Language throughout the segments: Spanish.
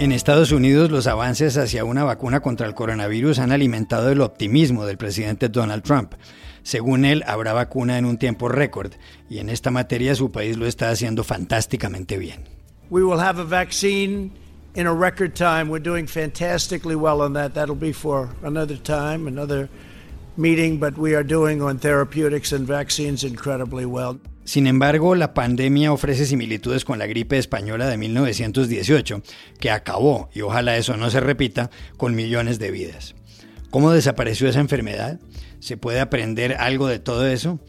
En Estados Unidos, los avances hacia una vacuna contra el coronavirus han alimentado el optimismo del presidente Donald Trump. Según él, habrá vacuna en un tiempo récord y en esta materia su país lo está haciendo fantásticamente bien. We will have a vaccine in a record time. We're doing fantastically well on that. That'll be for another time, another meeting, but we are doing on therapeutics and vaccines incredibly well. Sin embargo, la pandemia ofrece similitudes con la gripe española de 1918, que acabó, y ojalá eso no se repita, con millones de vidas. ¿Cómo desapareció esa enfermedad? ¿Se puede aprender algo de todo eso?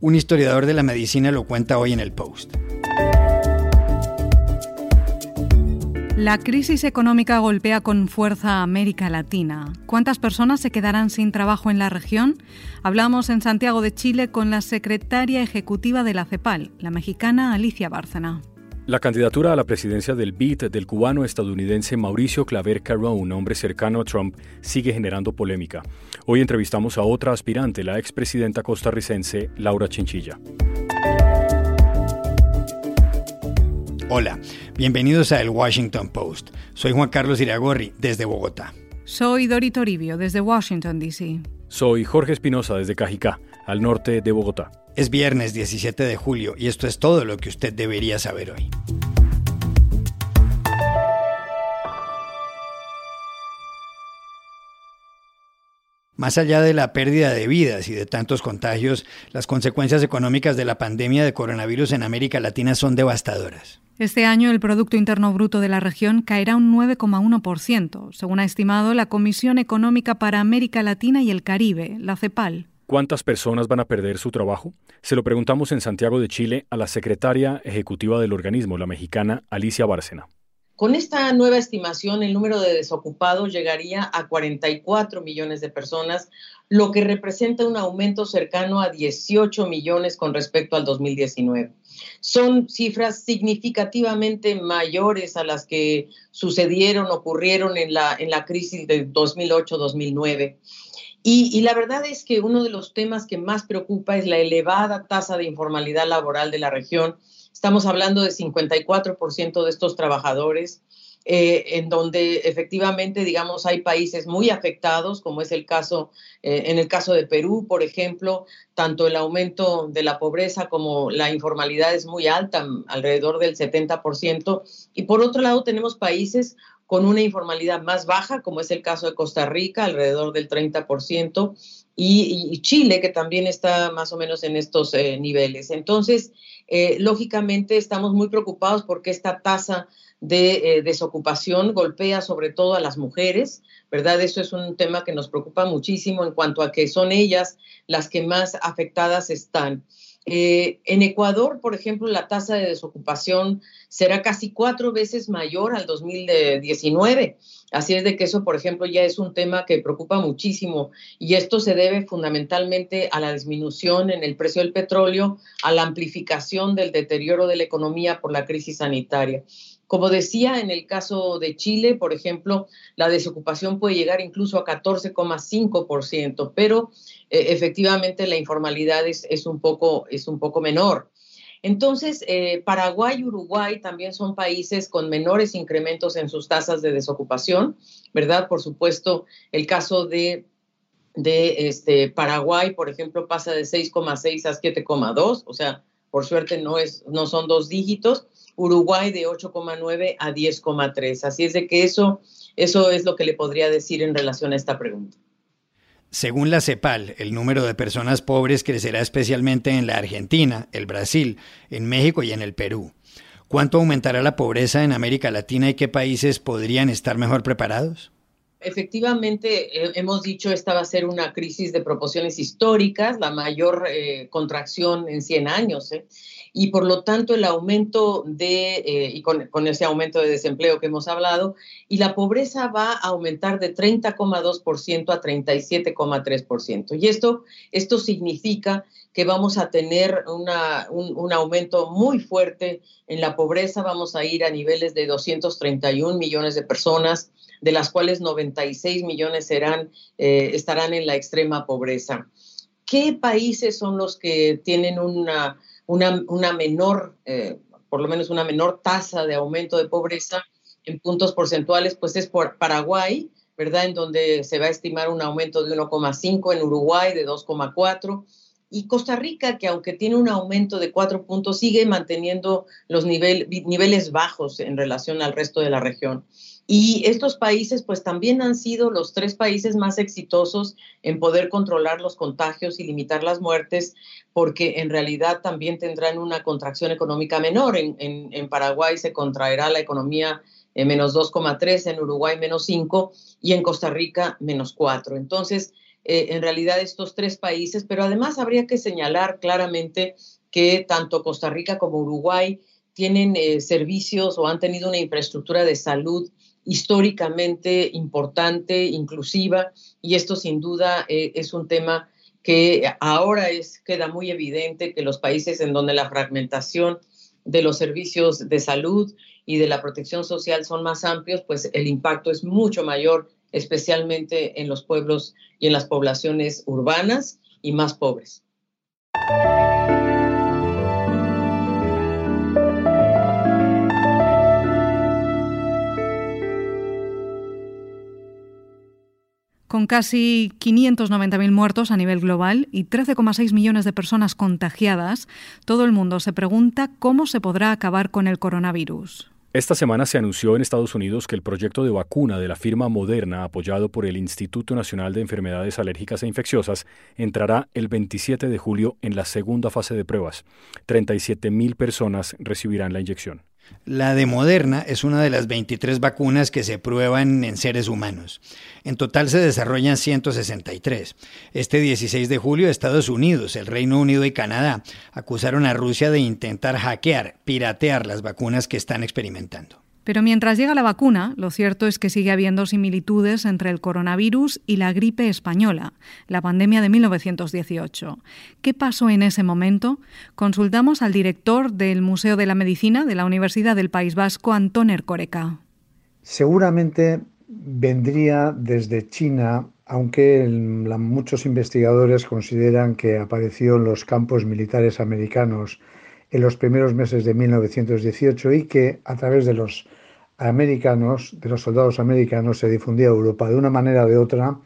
Un historiador de la medicina lo cuenta hoy en el Post. La crisis económica golpea con fuerza a América Latina. ¿Cuántas personas se quedarán sin trabajo en la región? Hablamos en Santiago de Chile con la secretaria ejecutiva de la CEPAL, la mexicana Alicia Bárcena. La candidatura a la presidencia del BID del cubano estadounidense Mauricio Claver Carrón, un hombre cercano a Trump, sigue generando polémica. Hoy entrevistamos a otra aspirante, la expresidenta costarricense Laura Chinchilla. Hola, bienvenidos a El Washington Post. Soy Juan Carlos Iragorri, desde Bogotá. Soy Dori Toribio, desde Washington, D.C. Soy Jorge Espinosa, desde Cajicá, al norte de Bogotá. Es viernes 17 de julio y esto es todo lo que usted debería saber hoy. Más allá de la pérdida de vidas y de tantos contagios, las consecuencias económicas de la pandemia de coronavirus en América Latina son devastadoras. Este año el Producto Interno Bruto de la región caerá un 9,1%, según ha estimado la Comisión Económica para América Latina y el Caribe, la CEPAL. ¿Cuántas personas van a perder su trabajo? Se lo preguntamos en Santiago de Chile a la secretaria ejecutiva del organismo, la mexicana Alicia Bárcena. Con esta nueva estimación, el número de desocupados llegaría a 44 millones de personas, lo que representa un aumento cercano a 18 millones con respecto al 2019. Son cifras significativamente mayores a las que sucedieron, ocurrieron en la, en la crisis de 2008-2009. Y, la verdad es que uno de los temas que más preocupa es la elevada tasa de informalidad laboral de la región. Estamos hablando de 54% de estos trabajadores eh, en donde efectivamente, digamos, hay países muy afectados, como es el caso, eh, en el caso de Perú, por ejemplo, tanto el aumento de la pobreza como la informalidad es muy alta, alrededor del 70%. Y por otro lado, tenemos países con una informalidad más baja, como es el caso de Costa Rica, alrededor del 30%, y, Chile, que también está más o menos en estos eh, niveles. Entonces, eh, lógicamente, estamos muy preocupados porque esta tasa de eh, desocupación golpea sobre todo a las mujeres, ¿verdad? Eso es un tema que nos preocupa muchísimo en cuanto a que son ellas las que más afectadas están. Eh, en Ecuador, por ejemplo, la tasa de desocupación será casi cuatro veces mayor al 2019. Así es de que eso, por ejemplo, ya es un tema que preocupa muchísimo y esto se debe fundamentalmente a la disminución en el precio del petróleo, a la amplificación del deterioro de la economía por la crisis sanitaria. Como decía, en el caso de Chile, por ejemplo, la desocupación puede llegar incluso a 14,5%, pero eh, efectivamente la informalidad es, es, un poco, es un poco menor. Entonces, eh, Paraguay y Uruguay también son países con menores incrementos en sus tasas de desocupación, ¿verdad? Por supuesto, el caso de, de este, Paraguay, por ejemplo, pasa de 6,6 a 7,2, o sea, por suerte no, es, no son dos dígitos. Uruguay de 8,9 a 10,3. Así es de que eso, eso es lo que le podría decir en relación a esta pregunta. Según la CEPAL, el número de personas pobres crecerá especialmente en la Argentina, el Brasil, en México y en el Perú. ¿Cuánto aumentará la pobreza en América Latina y qué países podrían estar mejor preparados? Efectivamente, eh, hemos dicho esta va a ser una crisis de proporciones históricas, la mayor eh, contracción en 100 años. ¿eh? y por lo tanto el aumento de, y con, con, ese aumento de desempleo que hemos hablado, y la pobreza va a aumentar de 30,2% a 37,3%. Y esto, esto significa que vamos a tener una, un, un, aumento muy fuerte en la pobreza, vamos a ir a niveles de 231 millones de personas, de las cuales 96 millones serán, eh, estarán en la extrema pobreza. ¿Qué países son los que tienen una una, una menor, eh, por lo menos una menor tasa de aumento de pobreza, en puntos porcentuales, pues es por Paraguay, ¿verdad? En donde se va a estimar un aumento de 1,5, en Uruguay de 2,4 y Costa Rica, que aunque tiene un aumento de cuatro puntos, sigue manteniendo los nivel, niveles bajos en relación al resto de la región. Y estos países, pues también han sido los tres países más exitosos en poder controlar los contagios y limitar las muertes, porque en realidad también tendrán una contracción económica menor. En, en, Paraguay se contraerá la economía en menos 2,3, en Uruguay menos 5 y en Costa Rica menos 4. Entonces, eh, en realidad estos tres países, pero además habría que señalar claramente que tanto Costa Rica como Uruguay tienen eh, servicios o han tenido una infraestructura de salud históricamente importante, inclusiva, y esto sin duda eh, es un tema que ahora es, queda muy evidente que los países en donde la fragmentación de los servicios de salud y de la protección social son más amplios, pues el impacto es mucho mayor, especialmente en los pueblos y en las poblaciones urbanas y más pobres. Con casi 590.000 muertos a nivel global y 13,6 millones de personas contagiadas, todo el mundo se pregunta cómo se podrá acabar con el coronavirus. Esta semana se anunció en Estados Unidos que el proyecto de vacuna de la firma Moderna, apoyado por el Instituto Nacional de Enfermedades Alérgicas e Infecciosas, entrará el 27 de julio en la segunda fase de pruebas. 37.000 personas recibirán la inyección. La de Moderna es una de las 23 vacunas que se prueban en seres humanos. En total se desarrollan 163. Este 16 de julio Estados Unidos, el Reino Unido y Canadá acusaron a Rusia de intentar hackear, piratear las vacunas que están experimentando. Pero mientras llega la vacuna, lo cierto es que sigue habiendo similitudes entre el coronavirus y la gripe española, la pandemia de 1918. ¿Qué pasó en ese momento? Consultamos al director del Museo de la Medicina de la Universidad del País Vasco, Antón Ercoreca. Seguramente vendría desde China, aunque muchos investigadores consideran que apareció en los campos militares americanos en los primeros meses de 1918 y que a través de los americanos, de los soldados americanos, se difundía a Europa. De una manera o de otra,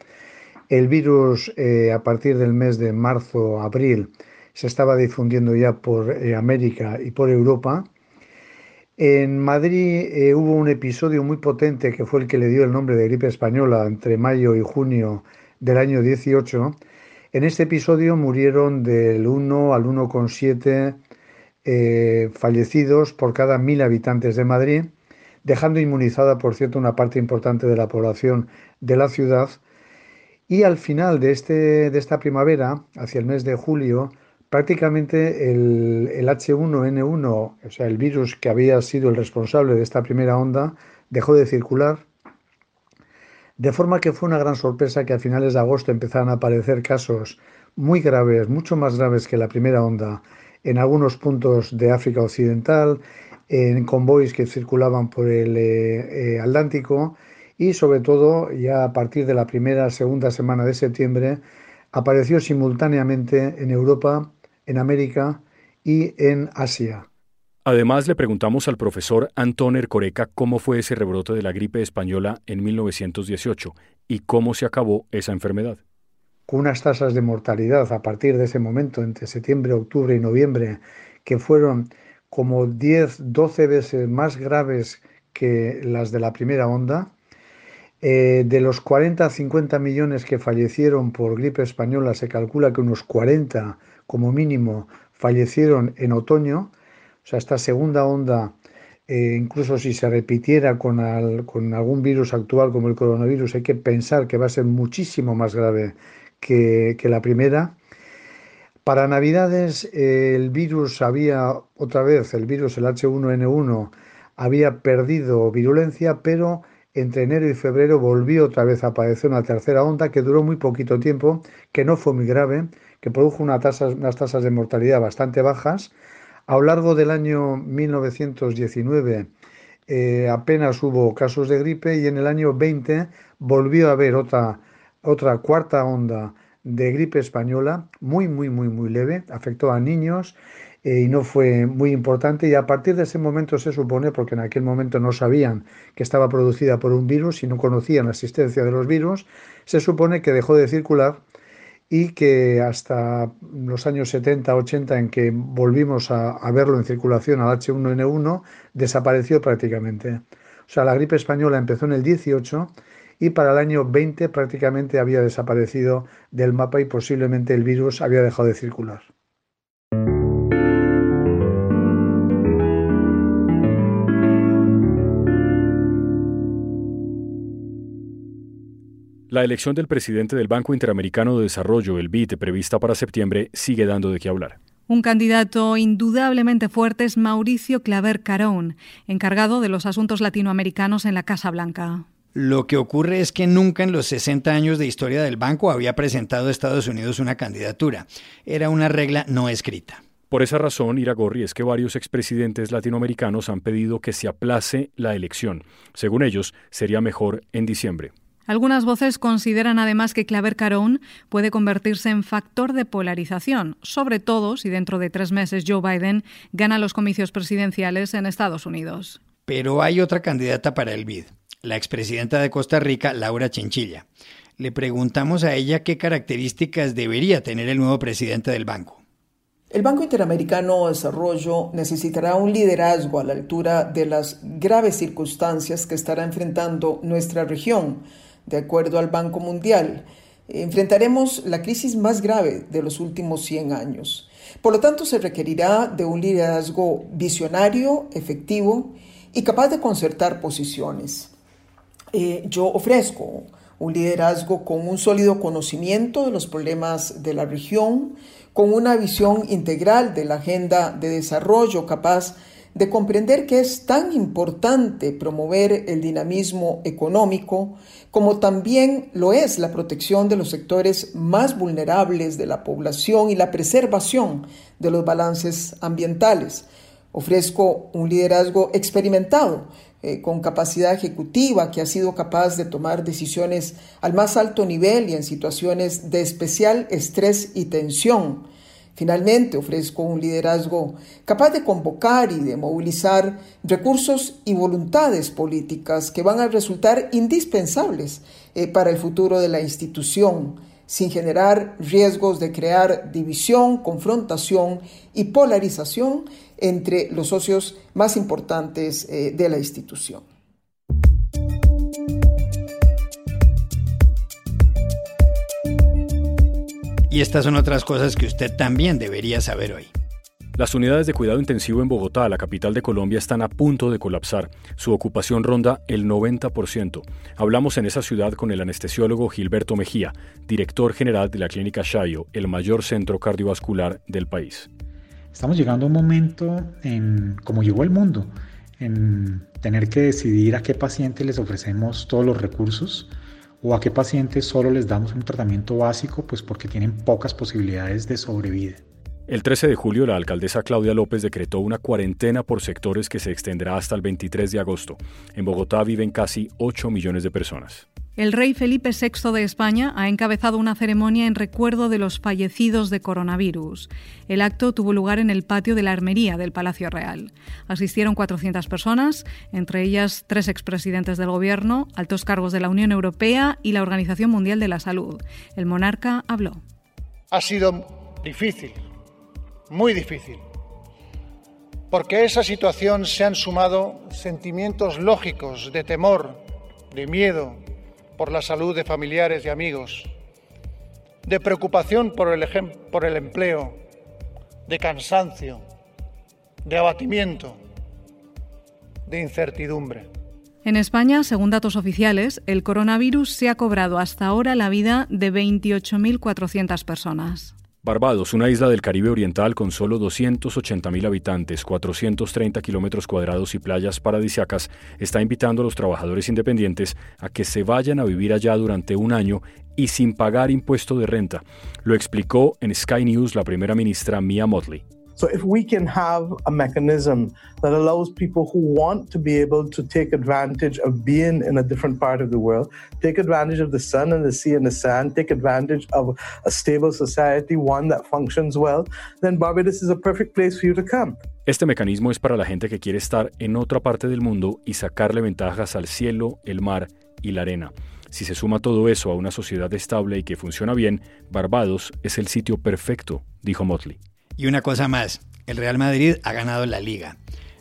el virus eh, a partir del mes de marzo, abril, se estaba difundiendo ya por eh, América y por Europa. En Madrid eh, hubo un episodio muy potente que fue el que le dio el nombre de gripe española entre mayo y junio del año 18. En este episodio murieron del 1 al 1,7 eh, fallecidos por cada mil habitantes de Madrid, dejando inmunizada, por cierto, una parte importante de la población de la ciudad. Y al final de, este, de esta primavera, hacia el mes de julio, prácticamente el, el H1N1, o sea, el virus que había sido el responsable de esta primera onda, dejó de circular. De forma que fue una gran sorpresa que a finales de agosto empezaran a aparecer casos muy graves, mucho más graves que la primera onda en algunos puntos de África Occidental, en convoys que circulaban por el eh, eh, Atlántico y sobre todo ya a partir de la primera, segunda semana de septiembre apareció simultáneamente en Europa, en América y en Asia. Además, le preguntamos al profesor Antón Ercoreca cómo fue ese rebrote de la gripe española en 1918 y cómo se acabó esa enfermedad con unas tasas de mortalidad a partir de ese momento, entre septiembre, octubre y noviembre, que fueron como 10, 12 veces más graves que las de la primera onda. Eh, de los 40 a 50 millones que fallecieron por gripe española, se calcula que unos 40 como mínimo fallecieron en otoño. O sea, esta segunda onda, eh, incluso si se repitiera con, con algún virus actual como el coronavirus, hay que pensar que va a ser muchísimo más grave que, la primera. Para Navidades el virus había, otra vez, el virus, el H1N1, había perdido virulencia, pero entre enero y febrero volvió otra vez a aparecer una tercera onda que duró muy poquito tiempo, que no fue muy grave, que produjo una unas tasas de mortalidad bastante bajas. A lo largo del año 1919 eh, apenas hubo casos de gripe y en el año 20 volvió a haber otra otra cuarta onda de gripe española, muy, muy, muy, muy leve, afectó a niños eh, y no fue muy importante y a partir de ese momento se supone, porque en aquel momento no sabían que estaba producida por un virus y no conocían la existencia de los virus, se supone que dejó de circular y que hasta los años 70, 80 en que volvimos a, a verlo en circulación al H1N1, desapareció prácticamente. O sea, la gripe española empezó en el 18 y para el año 20 prácticamente había desaparecido del mapa y posiblemente el virus había dejado de circular. La elección del presidente del Banco Interamericano de Desarrollo, el BID, prevista para septiembre, sigue dando de qué hablar. Un candidato indudablemente fuerte es Mauricio Claver Carón, encargado de los asuntos latinoamericanos en la Casa Blanca. Lo que ocurre es que nunca en los 60 años de historia del banco había presentado a Estados Unidos una candidatura. Era una regla no escrita. Por esa razón, Iragorri, es que varios expresidentes latinoamericanos han pedido que se aplace la elección. Según ellos, sería mejor en diciembre. Algunas voces consideran además que Claver Carón puede convertirse en factor de polarización, sobre todo si dentro de tres meses Joe Biden gana los comicios presidenciales en Estados Unidos. Pero hay otra candidata para el BID, la expresidenta de Costa Rica, Laura Chinchilla. Le preguntamos a ella qué características debería tener el nuevo presidente del banco. El Banco Interamericano de Desarrollo necesitará un liderazgo a la altura de las graves circunstancias que estará enfrentando nuestra región de acuerdo al Banco Mundial. Enfrentaremos la crisis más grave de los últimos 100 años. Por lo tanto, se requerirá de un liderazgo visionario, efectivo y capaz de concertar posiciones. Eh, yo ofrezco un liderazgo con un sólido conocimiento de los problemas de la región, con una visión integral de la agenda de desarrollo capaz de comprender que es tan importante promover el dinamismo económico como también lo es la protección de los sectores más vulnerables de la población y la preservación de los balances ambientales. Ofrezco un liderazgo experimentado, eh, con capacidad ejecutiva, que ha sido capaz de tomar decisiones al más alto nivel y en situaciones de especial estrés y tensión. Finalmente, ofrezco un liderazgo capaz de convocar y de movilizar recursos y voluntades políticas que van a resultar indispensables eh, para el futuro de la institución, sin generar riesgos de crear división, confrontación y polarización entre los socios más importantes eh, de la institución. Y estas son otras cosas que usted también debería saber hoy. Las unidades de cuidado intensivo en Bogotá, la capital de Colombia, están a punto de colapsar. Su ocupación ronda el 90%. Hablamos en esa ciudad con el anestesiólogo Gilberto Mejía, director general de la Clínica Shayo, el mayor centro cardiovascular del país. Estamos llegando a un momento, en, como llegó el mundo, en tener que decidir a qué pacientes les ofrecemos todos los recursos o a qué pacientes solo les damos un tratamiento básico, pues porque tienen pocas posibilidades de sobrevida. El 13 de julio, la alcaldesa Claudia López decretó una cuarentena por sectores que se extenderá hasta el 23 de agosto. En Bogotá viven casi 8 millones de personas. El rey Felipe VI de España ha encabezado una ceremonia en recuerdo de los fallecidos de coronavirus. El acto tuvo lugar en el patio de la Armería del Palacio Real. Asistieron 400 personas, entre ellas tres expresidentes del Gobierno, altos cargos de la Unión Europea y la Organización Mundial de la Salud. El monarca habló. Ha sido difícil, muy difícil, porque a esa situación se han sumado sentimientos lógicos de temor, de miedo, por la salud de familiares y amigos, de preocupación por el, empleo, de cansancio, de abatimiento, de incertidumbre. En España, según datos oficiales, el coronavirus se ha cobrado hasta ahora la vida de 28.400 personas. Barbados, una isla del Caribe Oriental con solo 280.000 habitantes, 430 kilómetros cuadrados y playas paradisiacas, está invitando a los trabajadores independientes a que se vayan a vivir allá durante un año y sin pagar impuesto de renta. Lo explicó en Sky News la primera ministra Mia Motley. So if we can have a mechanism that allows people who want to be able to take advantage of being in a different part of the world, take advantage of the sun and the sea and the sand, take advantage of a stable society, one that functions well, then Barbados is a perfect place for you to come. Este mecanismo es para la gente que quiere estar en otra parte del mundo y sacarle ventajas al cielo, el mar y la arena. Si se suma todo eso a una sociedad estable y que funciona bien, Barbados es el sitio perfecto, dijo Motley. Y una cosa más, el Real Madrid ha ganado la liga.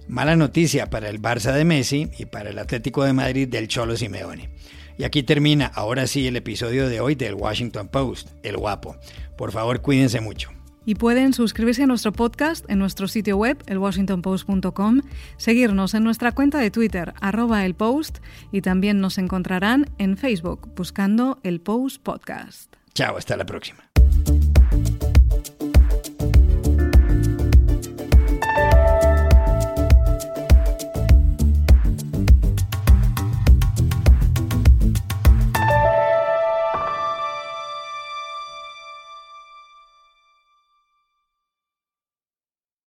Mala noticia para el Barça de Messi y para el Atlético de Madrid del Cholo Simeone. Y aquí termina ahora sí el episodio de hoy del Washington Post, El Guapo. Por favor, cuídense mucho. Y pueden suscribirse a nuestro podcast en nuestro sitio web, elwashingtonpost.com, seguirnos en nuestra cuenta de Twitter, arroba el post, y también nos encontrarán en Facebook buscando el Post Podcast. Chao, hasta la próxima.